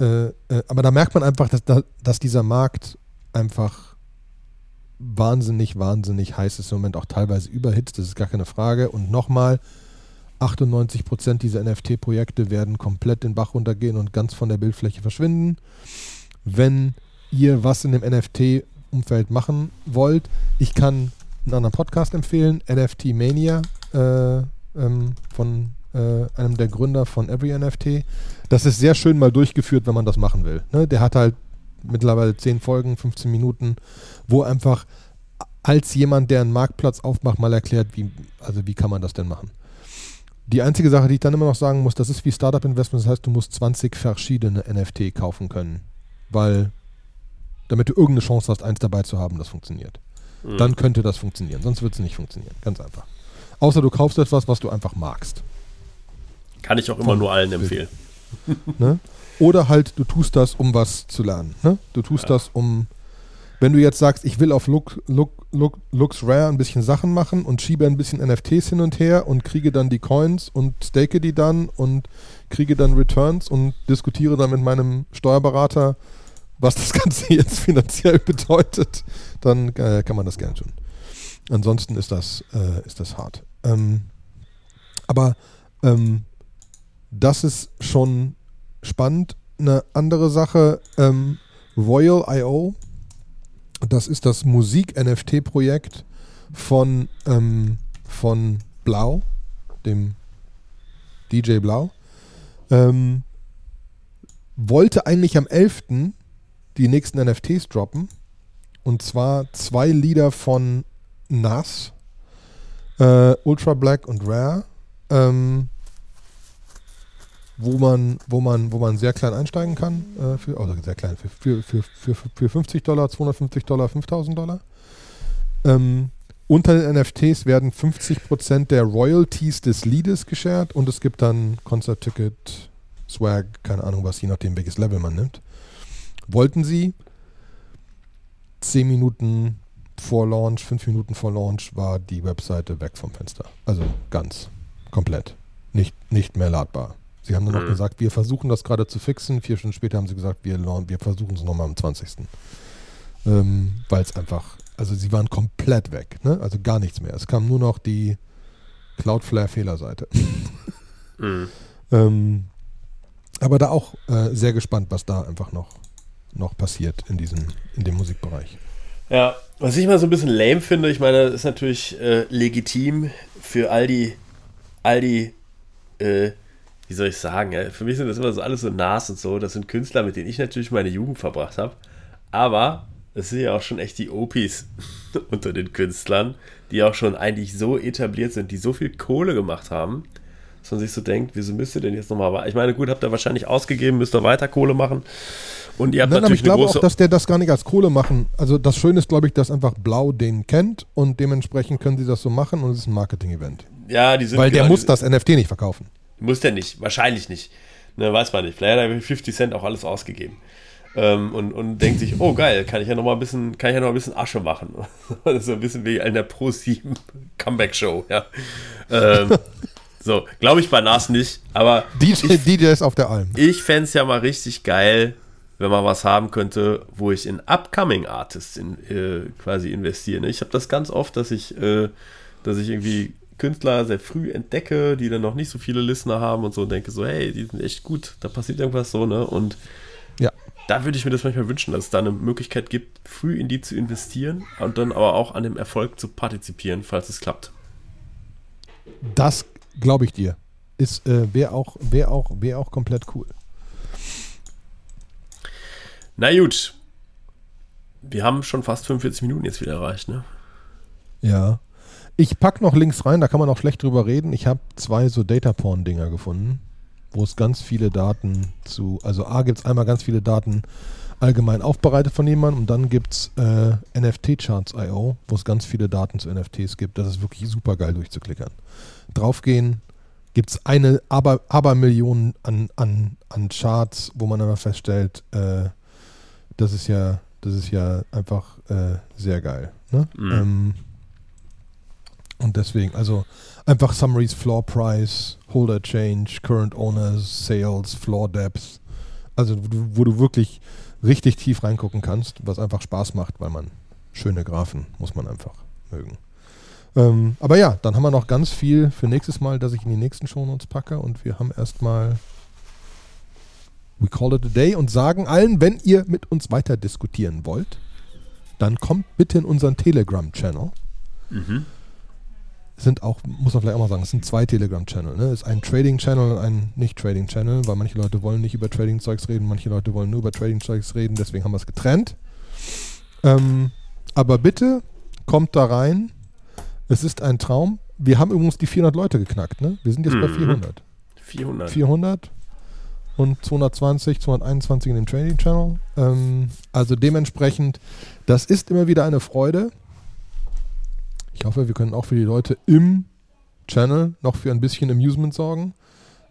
äh, äh, aber da merkt man einfach, dass, dass dieser Markt einfach wahnsinnig, wahnsinnig heiß ist im Moment, auch teilweise überhitzt, das ist gar keine Frage. Und nochmal, 98% dieser NFT-Projekte werden komplett den Bach runtergehen und ganz von der Bildfläche verschwinden. Wenn ihr was in dem NFT-Umfeld machen wollt, ich kann einen anderen Podcast empfehlen, NFT Mania äh, ähm, von äh, einem der Gründer von Every NFT. Das ist sehr schön mal durchgeführt, wenn man das machen will. Ne? Der hat halt mittlerweile 10 Folgen, 15 Minuten, wo einfach als jemand, der einen Marktplatz aufmacht, mal erklärt, wie, also wie kann man das denn machen. Die einzige Sache, die ich dann immer noch sagen muss, das ist wie Startup Investment, das heißt, du musst 20 verschiedene NFT kaufen können, weil damit du irgendeine Chance hast, eins dabei zu haben, das funktioniert. Mhm. Dann könnte das funktionieren, sonst wird es nicht funktionieren, ganz einfach. Außer du kaufst etwas, was du einfach magst. Kann ich auch immer nur allen empfehlen. Ne? Oder halt, du tust das, um was zu lernen. Ne? Du tust ja. das, um wenn du jetzt sagst, ich will auf Look, Look, Look, Looks Rare ein bisschen Sachen machen und schiebe ein bisschen NFTs hin und her und kriege dann die Coins und stake die dann und kriege dann Returns und diskutiere dann mit meinem Steuerberater, was das Ganze jetzt finanziell bedeutet, dann äh, kann man das gerne tun. Ansonsten ist das, äh, ist das hart. Ähm, aber ähm, das ist schon spannend. Eine andere Sache, ähm, Royal.io, das ist das Musik-NFT-Projekt von, ähm, von Blau, dem DJ Blau. Ähm, wollte eigentlich am 11. die nächsten NFTs droppen. Und zwar zwei Lieder von Nas, äh, Ultra Black und Rare. Ähm, wo man, wo man, wo man sehr klein einsteigen kann, äh, für, also sehr klein, für, für, für, für, 50 Dollar, 250 Dollar, 5000 Dollar. Ähm, unter den NFTs werden 50% der Royalties des Liedes geshared und es gibt dann Konzertticket, Swag, keine Ahnung was, je nachdem welches Level man nimmt. Wollten sie 10 Minuten vor Launch, 5 Minuten vor Launch war die Webseite weg vom Fenster. Also ganz, komplett. Nicht, nicht mehr ladbar. Sie haben dann noch mhm. gesagt, wir versuchen das gerade zu fixen. Vier Stunden später haben sie gesagt, wir, wir versuchen es nochmal am 20. Ähm, Weil es einfach, also sie waren komplett weg, ne? also gar nichts mehr. Es kam nur noch die Cloudflare-Fehlerseite. mhm. ähm, aber da auch äh, sehr gespannt, was da einfach noch, noch passiert in, diesem, in dem Musikbereich. Ja, was ich mal so ein bisschen lame finde, ich meine, das ist natürlich äh, legitim für all die, all die äh, wie soll ich sagen, ja, für mich sind das immer so alles so Nas und so. Das sind Künstler, mit denen ich natürlich meine Jugend verbracht habe. Aber es sind ja auch schon echt die Opis unter den Künstlern, die auch schon eigentlich so etabliert sind, die so viel Kohle gemacht haben, dass man sich so denkt, wieso müsst ihr denn jetzt nochmal Ich meine, gut, habt ihr wahrscheinlich ausgegeben, müsst ihr weiter Kohle machen. Und ihr habt Nein, natürlich aber ich glaube auch, dass der das gar nicht als Kohle machen. Also das Schöne ist, glaube ich, dass einfach Blau den kennt und dementsprechend können sie das so machen und es ist ein Marketing-Event. Ja, die sind Weil der muss das NFT nicht verkaufen. Muss der nicht, wahrscheinlich nicht. Ne, weiß man nicht. Vielleicht hat er 50 Cent auch alles ausgegeben. Ähm, und, und denkt sich, oh geil, kann ich ja noch mal ein bisschen, kann ich ja noch ein bisschen Asche machen. das ist so ein bisschen wie in der Pro 7 Comeback Show, ja. Ähm, so, glaube ich bei Nas nicht, aber. DJ, ich, DJ ist auf der Alm. Ich fände es ja mal richtig geil, wenn man was haben könnte, wo ich in Upcoming Artists in, äh, quasi investiere. Ich habe das ganz oft, dass ich, äh, dass ich irgendwie Künstler sehr früh entdecke, die dann noch nicht so viele Listener haben und so und denke so, hey, die sind echt gut, da passiert irgendwas so, ne? Und ja. da würde ich mir das manchmal wünschen, dass es da eine Möglichkeit gibt, früh in die zu investieren und dann aber auch an dem Erfolg zu partizipieren, falls es klappt. Das glaube ich dir. Ist, äh, wäre auch, wär auch, wär auch komplett cool. Na gut. Wir haben schon fast 45 Minuten jetzt wieder erreicht, ne? Ja. Ich packe noch Links rein, da kann man auch schlecht drüber reden. Ich habe zwei so Data-Porn-Dinger gefunden, wo es ganz viele Daten zu, also A gibt es einmal ganz viele Daten allgemein aufbereitet von jemandem und dann gibt es äh, NFT-Charts.io, wo es ganz viele Daten zu NFTs gibt. Das ist wirklich super geil durchzuklickern. Draufgehen, gibt es eine aber, Abermillion an, an, an Charts, wo man aber feststellt, äh, das ist ja, das ist ja einfach äh, sehr geil. Ne? Mhm. Ähm, und deswegen, also einfach Summaries, Floor Price, Holder Change, Current Owners, Sales, Floor Depth. Also wo du wirklich richtig tief reingucken kannst, was einfach Spaß macht, weil man schöne Graphen muss man einfach mögen. Ähm, aber ja, dann haben wir noch ganz viel für nächstes Mal, dass ich in die nächsten Shownotes packe und wir haben erstmal We Call It a Day und sagen allen, wenn ihr mit uns weiter diskutieren wollt, dann kommt bitte in unseren Telegram-Channel. Mhm sind auch, muss man vielleicht auch mal sagen, es sind zwei Telegram-Channel. Ne? Es ist ein Trading-Channel und ein Nicht-Trading-Channel, weil manche Leute wollen nicht über Trading-Zeugs reden, manche Leute wollen nur über Trading-Zeugs reden, deswegen haben wir es getrennt. Ähm, aber bitte kommt da rein. Es ist ein Traum. Wir haben übrigens die 400 Leute geknackt. Ne? Wir sind jetzt mhm. bei 400. 400. 400 und 220, 221 in dem Trading Channel. Ähm, also dementsprechend, das ist immer wieder eine Freude. Ich hoffe, wir können auch für die Leute im Channel noch für ein bisschen Amusement sorgen.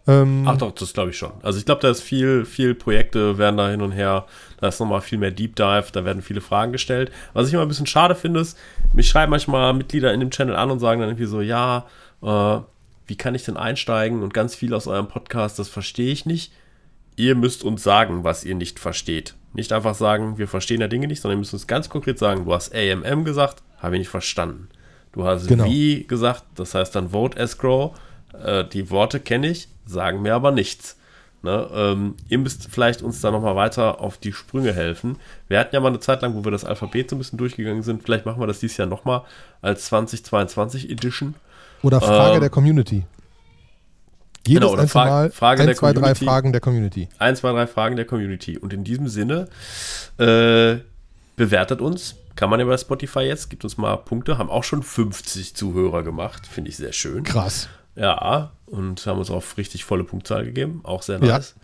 Ähm, Ach doch, das glaube ich schon. Also ich glaube, da ist viel, viel Projekte werden da hin und her. Da ist nochmal viel mehr Deep Dive, da werden viele Fragen gestellt. Was ich immer ein bisschen schade finde, ist, mich schreiben manchmal Mitglieder in dem Channel an und sagen dann irgendwie so, ja, äh, wie kann ich denn einsteigen? Und ganz viel aus eurem Podcast, das verstehe ich nicht. Ihr müsst uns sagen, was ihr nicht versteht. Nicht einfach sagen, wir verstehen ja Dinge nicht, sondern ihr müsst uns ganz konkret sagen, du hast AMM gesagt, habe ich nicht verstanden. Du hast Genau. wie gesagt, das heißt dann Vote Escrow. Äh, die Worte kenne ich, sagen mir aber nichts. Ne? Ähm, ihr müsst vielleicht uns da nochmal weiter auf die Sprünge helfen. Wir hatten ja mal eine Zeit lang, wo wir das Alphabet so ein bisschen durchgegangen sind. Vielleicht machen wir das dieses Jahr nochmal als 2022 Edition. oder Frage ähm, der Community. Jedes genau, oder Fra- Mal Frage ein, der zwei, drei Community. Fragen der Community. Ein, zwei, drei Fragen der Community. Und in diesem Sinne, äh, bewertet uns. Kann man ja bei Spotify jetzt, gibt uns mal Punkte. Haben auch schon 50 Zuhörer gemacht. Finde ich sehr schön. Krass. Ja, und haben uns auch richtig volle Punktzahl gegeben. Auch sehr Ja. nice.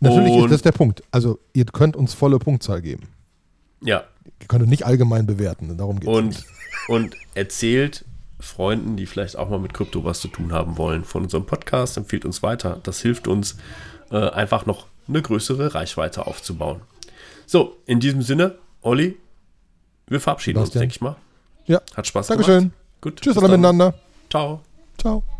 Natürlich Und- ist das der Punkt. Also ihr könnt uns volle Punktzahl geben. Ja, Ihr könnt nicht allgemein bewerten. Darum geht es. und, und erzählt Freunden, die vielleicht auch mal mit Krypto was zu tun haben wollen, von unserem Podcast. Empfiehlt uns weiter. Das hilft uns, äh, einfach noch eine größere Reichweite aufzubauen. So, in diesem Sinne, Olli, wir verabschieden uns, Sebastian. denke ich mal. Ja. Hat Spaß Dankeschön. gemacht. Gut. Tschüss alle dann. miteinander. Ciao. Ciao.